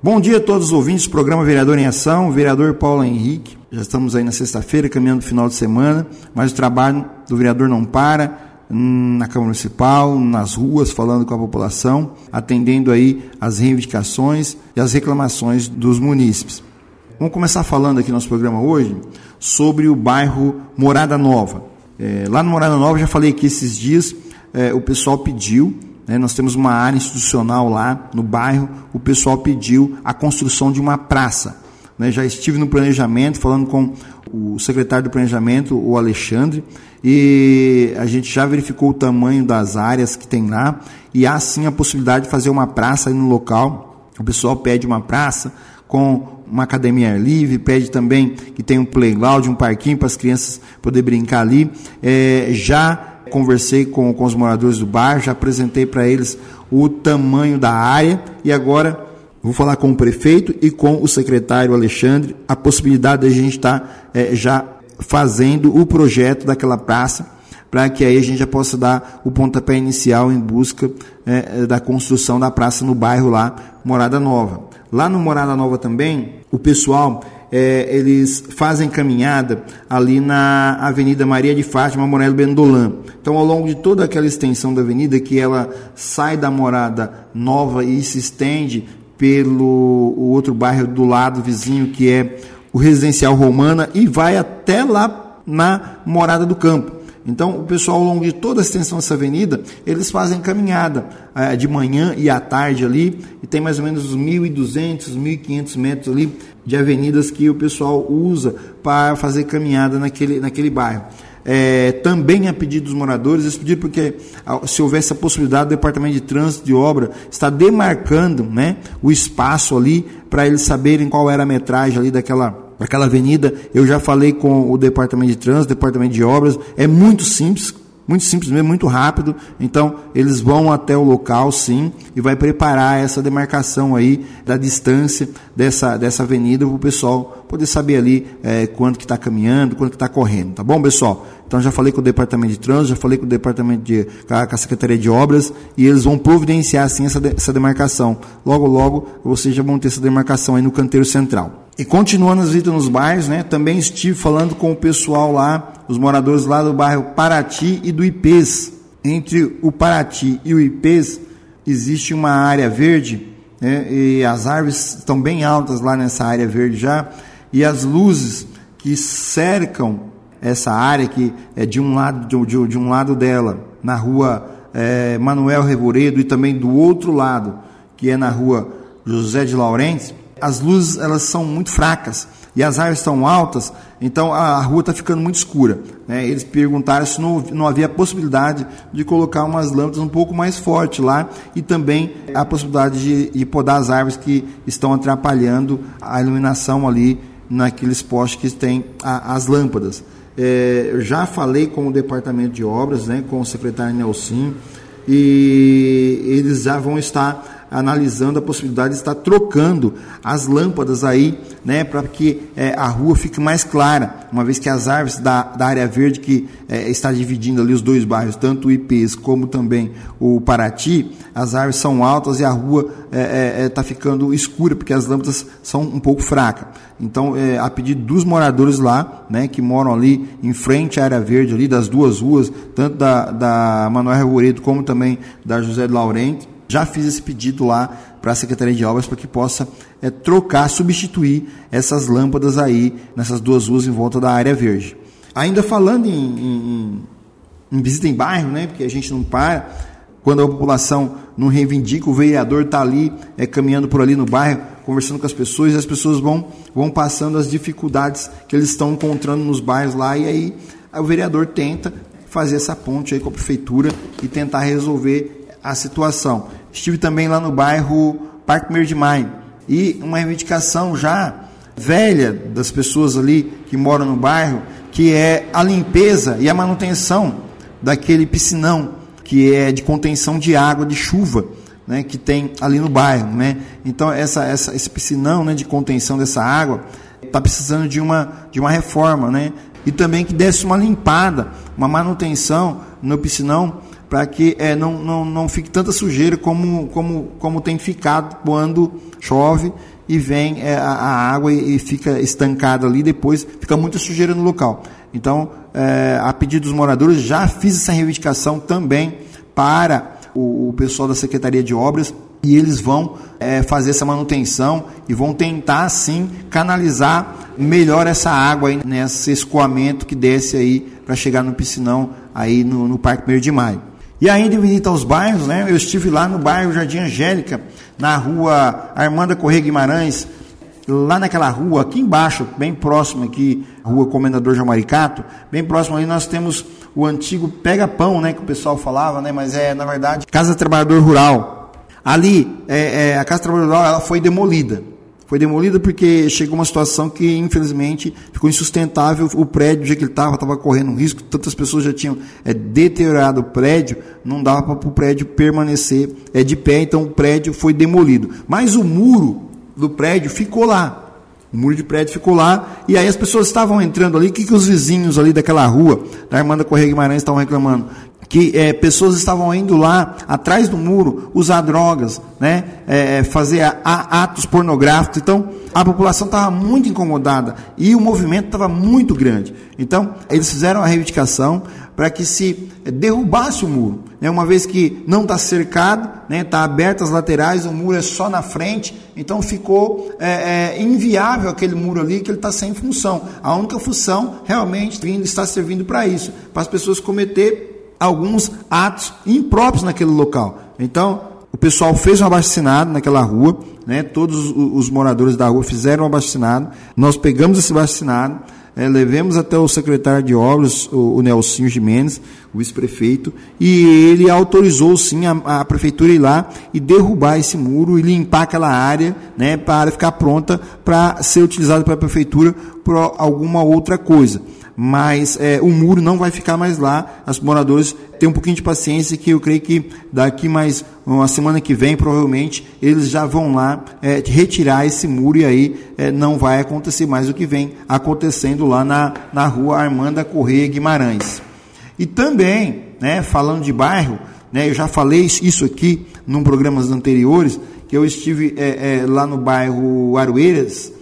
Bom dia a todos os ouvintes do programa Vereador em Ação, vereador Paulo Henrique. Já estamos aí na sexta-feira, caminhando para o final de semana, mas o trabalho do vereador não para na Câmara Municipal, nas ruas, falando com a população, atendendo aí as reivindicações e as reclamações dos munícipes. Vamos começar falando aqui no nosso programa hoje sobre o bairro Morada Nova. É, lá no Morada Nova, já falei que esses dias é, o pessoal pediu né? Nós temos uma área institucional lá no bairro, o pessoal pediu a construção de uma praça. Né? Já estive no planejamento, falando com o secretário do planejamento, o Alexandre, e a gente já verificou o tamanho das áreas que tem lá, e há sim a possibilidade de fazer uma praça no local. O pessoal pede uma praça com uma academia livre, pede também que tenha um playground, um parquinho para as crianças poder brincar ali. É, já conversei com, com os moradores do bairro, já apresentei para eles o tamanho da área e agora vou falar com o prefeito e com o secretário Alexandre a possibilidade de a gente estar tá, é, já fazendo o projeto daquela praça para que aí a gente já possa dar o pontapé inicial em busca é, da construção da praça no bairro lá, Morada Nova. Lá no Morada Nova também, o pessoal é, eles fazem caminhada ali na Avenida Maria de Fátima Morelo Bendolan. Então, ao longo de toda aquela extensão da avenida, que ela sai da Morada Nova e se estende pelo o outro bairro do lado vizinho, que é o Residencial Romana, e vai até lá na Morada do Campo. Então, o pessoal, ao longo de toda a extensão dessa avenida, eles fazem caminhada é, de manhã e à tarde ali, e tem mais ou menos uns 1.200, 1.500 metros ali de avenidas que o pessoal usa para fazer caminhada naquele, naquele bairro. É, também a pedido dos moradores, eles pediram porque se houvesse a possibilidade, o Departamento de Trânsito de Obra está demarcando né, o espaço ali para eles saberem qual era a metragem ali daquela aquela avenida. Eu já falei com o departamento de trânsito, departamento de obras. É muito simples, muito simples mesmo, muito rápido. Então, eles vão até o local, sim, e vai preparar essa demarcação aí da distância dessa, dessa avenida para o pessoal poder saber ali é, quanto que está caminhando, quanto que está correndo. Tá bom, pessoal? Então, já falei com o departamento de trânsito, já falei com o departamento de, com a Secretaria de Obras, e eles vão providenciar, sim, essa, essa demarcação. Logo, logo, vocês já vão ter essa demarcação aí no canteiro central. E continuando as visitas nos bairros, né, também estive falando com o pessoal lá, os moradores lá do bairro Paraty e do Ipês. Entre o Paraty e o Ipês existe uma área verde, né, e as árvores estão bem altas lá nessa área verde já, e as luzes que cercam essa área que é de um lado de, de um lado dela, na rua é, Manuel Revoredo e também do outro lado, que é na rua José de Laurentes, as luzes elas são muito fracas e as árvores estão altas, então a rua está ficando muito escura. Né? Eles perguntaram se não, não havia possibilidade de colocar umas lâmpadas um pouco mais fortes lá e também a possibilidade de, de podar as árvores que estão atrapalhando a iluminação ali naqueles postes que tem as lâmpadas. É, já falei com o departamento de obras, né, com o secretário Nelson, e eles já vão estar analisando a possibilidade de estar trocando as lâmpadas aí, né, para que é, a rua fique mais clara, uma vez que as árvores da, da área verde que é, está dividindo ali os dois bairros, tanto o IPs como também o Paraty, as árvores são altas e a rua está é, é, é tá ficando escura, porque as lâmpadas são um pouco fracas. Então, é, a pedido dos moradores lá, né, que moram ali em frente à área verde ali, das duas ruas, tanto da, da Manuel como também da José de Laurente, já fiz esse pedido lá para a Secretaria de Obras para que possa é, trocar, substituir essas lâmpadas aí nessas duas ruas em volta da área verde. Ainda falando em, em, em visita em bairro, né, porque a gente não para, quando a população não reivindica, o vereador está ali é, caminhando por ali no bairro, conversando com as pessoas, e as pessoas vão, vão passando as dificuldades que eles estão encontrando nos bairros lá, e aí o vereador tenta fazer essa ponte aí com a prefeitura e tentar resolver a situação. Estive também lá no bairro Parque Meio de Maio. E uma reivindicação já velha das pessoas ali que moram no bairro, que é a limpeza e a manutenção daquele piscinão que é de contenção de água de chuva, né, que tem ali no bairro, né? Então essa, essa esse piscinão, né, de contenção dessa água está precisando de uma de uma reforma, né? E também que desse uma limpada, uma manutenção no piscinão para que é, não, não, não fique tanta sujeira como, como, como tem ficado quando chove e vem é, a, a, água e, e, fica estancada ali, depois fica muita sujeira no local. Então, é, a pedido dos moradores, já fiz essa reivindicação também para o, o pessoal da Secretaria de Obras e eles vão é, fazer essa manutenção e vão tentar sim canalizar melhor essa água aí nesse escoamento que desce aí para chegar no piscinão aí no, no Parque 1 de Maio. E ainda em visita aos bairros, né? Eu estive lá no bairro Jardim Angélica, na rua Armanda Correia Guimarães, lá naquela rua, aqui embaixo, bem próximo aqui, rua Comendador Jamaricato, bem próximo ali nós temos o antigo pega-pão, né, que o pessoal falava, né, mas é, na verdade, Casa Trabalhador Rural. Ali, é, é, a Casa Trabalhador Rural, ela foi demolida. Foi demolida porque chegou uma situação que, infelizmente, ficou insustentável. O prédio, jeito que ele estava, estava correndo um risco. Tantas pessoas já tinham é, deteriorado o prédio, não dava para o prédio permanecer é, de pé, então o prédio foi demolido. Mas o muro do prédio ficou lá. O muro de prédio ficou lá, e aí as pessoas estavam entrando ali, o que, que os vizinhos ali daquela rua, da Armanda Correia Guimarães, estavam reclamando? Que é, pessoas estavam indo lá, atrás do muro, usar drogas, né? É, fazer a, a, atos pornográficos. Então, a população estava muito incomodada e o movimento estava muito grande. Então, eles fizeram a reivindicação para que se derrubasse o muro. Né? Uma vez que não está cercado, está né? Tá aberto as laterais, o muro é só na frente, então ficou é, é, inviável aquele muro ali, que ele está sem função. A única função realmente está servindo para isso, para as pessoas cometer alguns atos impróprios naquele local. Então, o pessoal fez um abaixo naquela rua, né? todos os moradores da rua fizeram um abaixo nós pegamos esse abaixo é, levemos até o secretário de obras, o, o Nelsinho Jimenez, o vice-prefeito, e ele autorizou sim a, a, prefeitura ir lá e derrubar esse muro e limpar aquela área, né, para ficar pronta para ser utilizada pela prefeitura por alguma outra coisa mas é, o muro não vai ficar mais lá. Os moradores têm um pouquinho de paciência que eu creio que daqui mais uma semana que vem, provavelmente, eles já vão lá é, retirar esse muro e aí é, não vai acontecer mais o que vem acontecendo lá na, na rua Armanda Correia Guimarães. E também, né, falando de bairro, né, eu já falei isso aqui num programas anteriores, que eu estive é, é, lá no bairro Aroeiras,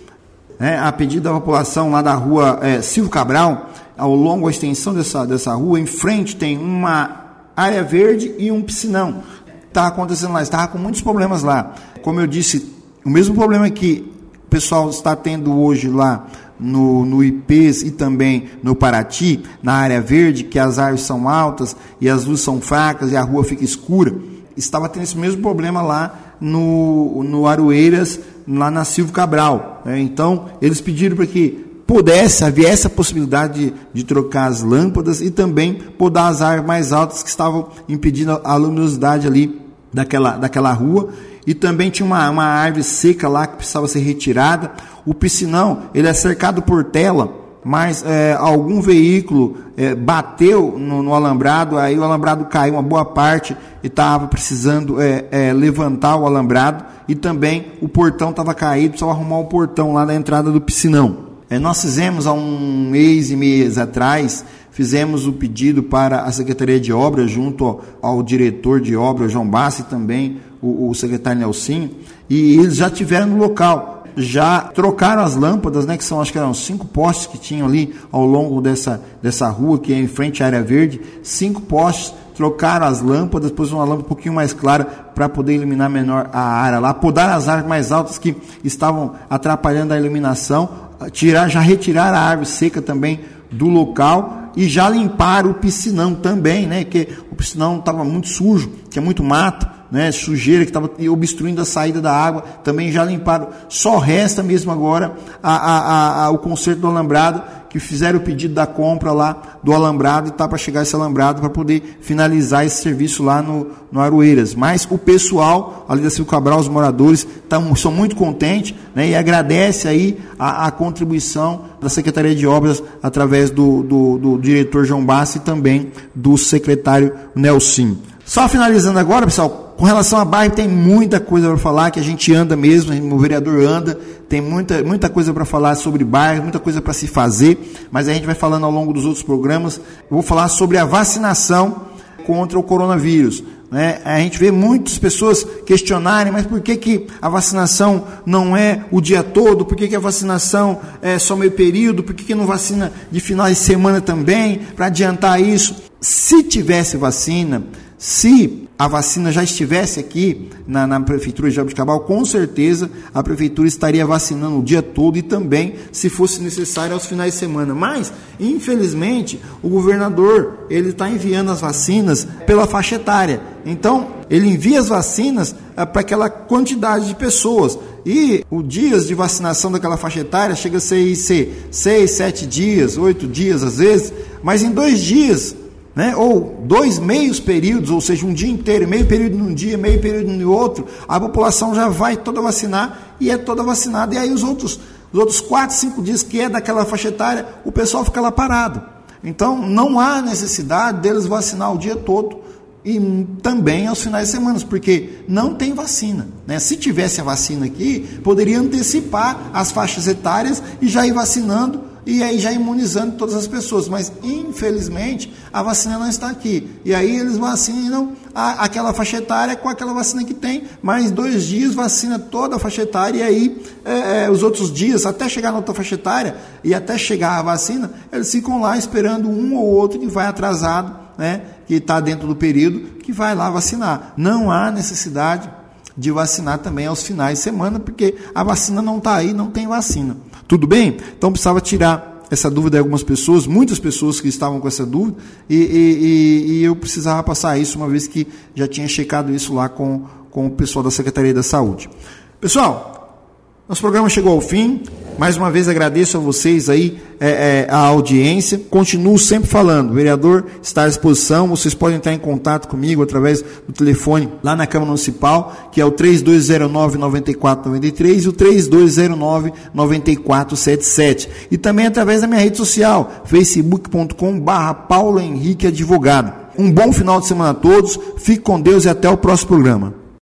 né, a pedido da população lá da rua é, Silvio Cabral, ao longo da extensão dessa, dessa rua, em frente tem uma área verde e um piscinão. Está acontecendo lá, estava com muitos problemas lá. Como eu disse, o mesmo problema que o pessoal está tendo hoje lá no, no IPs e também no Paraty, na área verde, que as árvores são altas e as luzes são fracas e a rua fica escura, estava tendo esse mesmo problema lá no, no Aroeiras, lá na Silvio Cabral. Né? Então, eles pediram para que pudesse, havia essa possibilidade de, de, trocar as lâmpadas e também podar as árvores mais altas que estavam impedindo a luminosidade ali daquela, daquela rua. E também tinha uma, uma árvore seca lá que precisava ser retirada. O piscinão, ele é cercado por tela, mas é, algum veículo é, bateu no, no, alambrado, aí o alambrado caiu uma boa parte e estava precisando é, é, levantar o alambrado e também o portão estava caído, precisava arrumar o portão lá na entrada do piscinão. É, nós fizemos há um mês e mês atrás, fizemos o pedido para a Secretaria de Obras, junto ao, ao diretor de obras, João Bassi, e também o, o secretário Nelson, e eles já tiveram no local já trocaram as lâmpadas, né, que são acho que eram cinco postes que tinham ali ao longo dessa, dessa rua que é em frente à área verde, cinco postes, trocaram as lâmpadas, depois uma lâmpada um pouquinho mais clara para poder iluminar menor a área lá, podar as árvores mais altas que estavam atrapalhando a iluminação, tirar, já retirar a árvore seca também do local e já limpar o piscinão também, né, que o piscinão estava muito sujo, tinha muito mato, né, sujeira que estava obstruindo a saída da água, também já limparam. Só resta mesmo agora a, a, a, o conserto do alambrado, que fizeram o pedido da compra lá do alambrado e está para chegar esse alambrado para poder finalizar esse serviço lá no, no Aroeiras. Mas o pessoal ali da Silvio Cabral, os moradores, tão, são muito contentes né, e agradece aí a, a contribuição da Secretaria de Obras através do, do, do diretor João Bassi e também do secretário Nelson. Só finalizando agora, pessoal, com relação a bairro, tem muita coisa para falar, que a gente anda mesmo, o vereador anda, tem muita, muita coisa para falar sobre bairro, muita coisa para se fazer, mas a gente vai falando ao longo dos outros programas. Eu vou falar sobre a vacinação contra o coronavírus. Né? A gente vê muitas pessoas questionarem, mas por que, que a vacinação não é o dia todo? Por que, que a vacinação é só meio período? Por que, que não vacina de final de semana também? Para adiantar isso. Se tivesse vacina, se a vacina já estivesse aqui na, na Prefeitura de Jabuticabal, com certeza a Prefeitura estaria vacinando o dia todo e também, se fosse necessário, aos finais de semana. Mas, infelizmente, o governador ele está enviando as vacinas pela faixa etária. Então, ele envia as vacinas é, para aquela quantidade de pessoas. E o dias de vacinação daquela faixa etária chega a ser, ser seis, sete dias, oito dias às vezes, mas em dois dias né? ou dois meios períodos, ou seja, um dia inteiro, meio período num dia, meio período no outro, a população já vai toda vacinar e é toda vacinada. E aí os outros, os outros quatro, cinco dias que é daquela faixa etária, o pessoal fica lá parado. Então não há necessidade deles vacinar o dia todo e também aos finais de semana, porque não tem vacina. Né? Se tivesse a vacina aqui, poderia antecipar as faixas etárias e já ir vacinando e aí já imunizando todas as pessoas. Mas, infelizmente, a vacina não está aqui. E aí eles vacinam a, aquela faixa etária com aquela vacina que tem, mais dois dias vacina toda a faixa etária, e aí é, é, os outros dias, até chegar na outra faixa etária e até chegar a vacina, eles ficam lá esperando um ou outro que vai atrasado, né, que está dentro do período, que vai lá vacinar. Não há necessidade de vacinar também aos finais de semana, porque a vacina não está aí, não tem vacina. Tudo bem? Então precisava tirar essa dúvida de algumas pessoas, muitas pessoas que estavam com essa dúvida, e, e, e, eu precisava passar isso, uma vez que já tinha checado isso lá com, com o pessoal da Secretaria da Saúde. Pessoal, nosso programa chegou ao fim. Mais uma vez agradeço a vocês aí é, é, a audiência. Continuo sempre falando, o vereador está à disposição. Vocês podem entrar em contato comigo através do telefone lá na Câmara Municipal, que é o 3209-9493 e o 3209-9477. E também através da minha rede social, facebook.com/barra Paulo Henrique Advogado. Um bom final de semana a todos. Fique com Deus e até o próximo programa.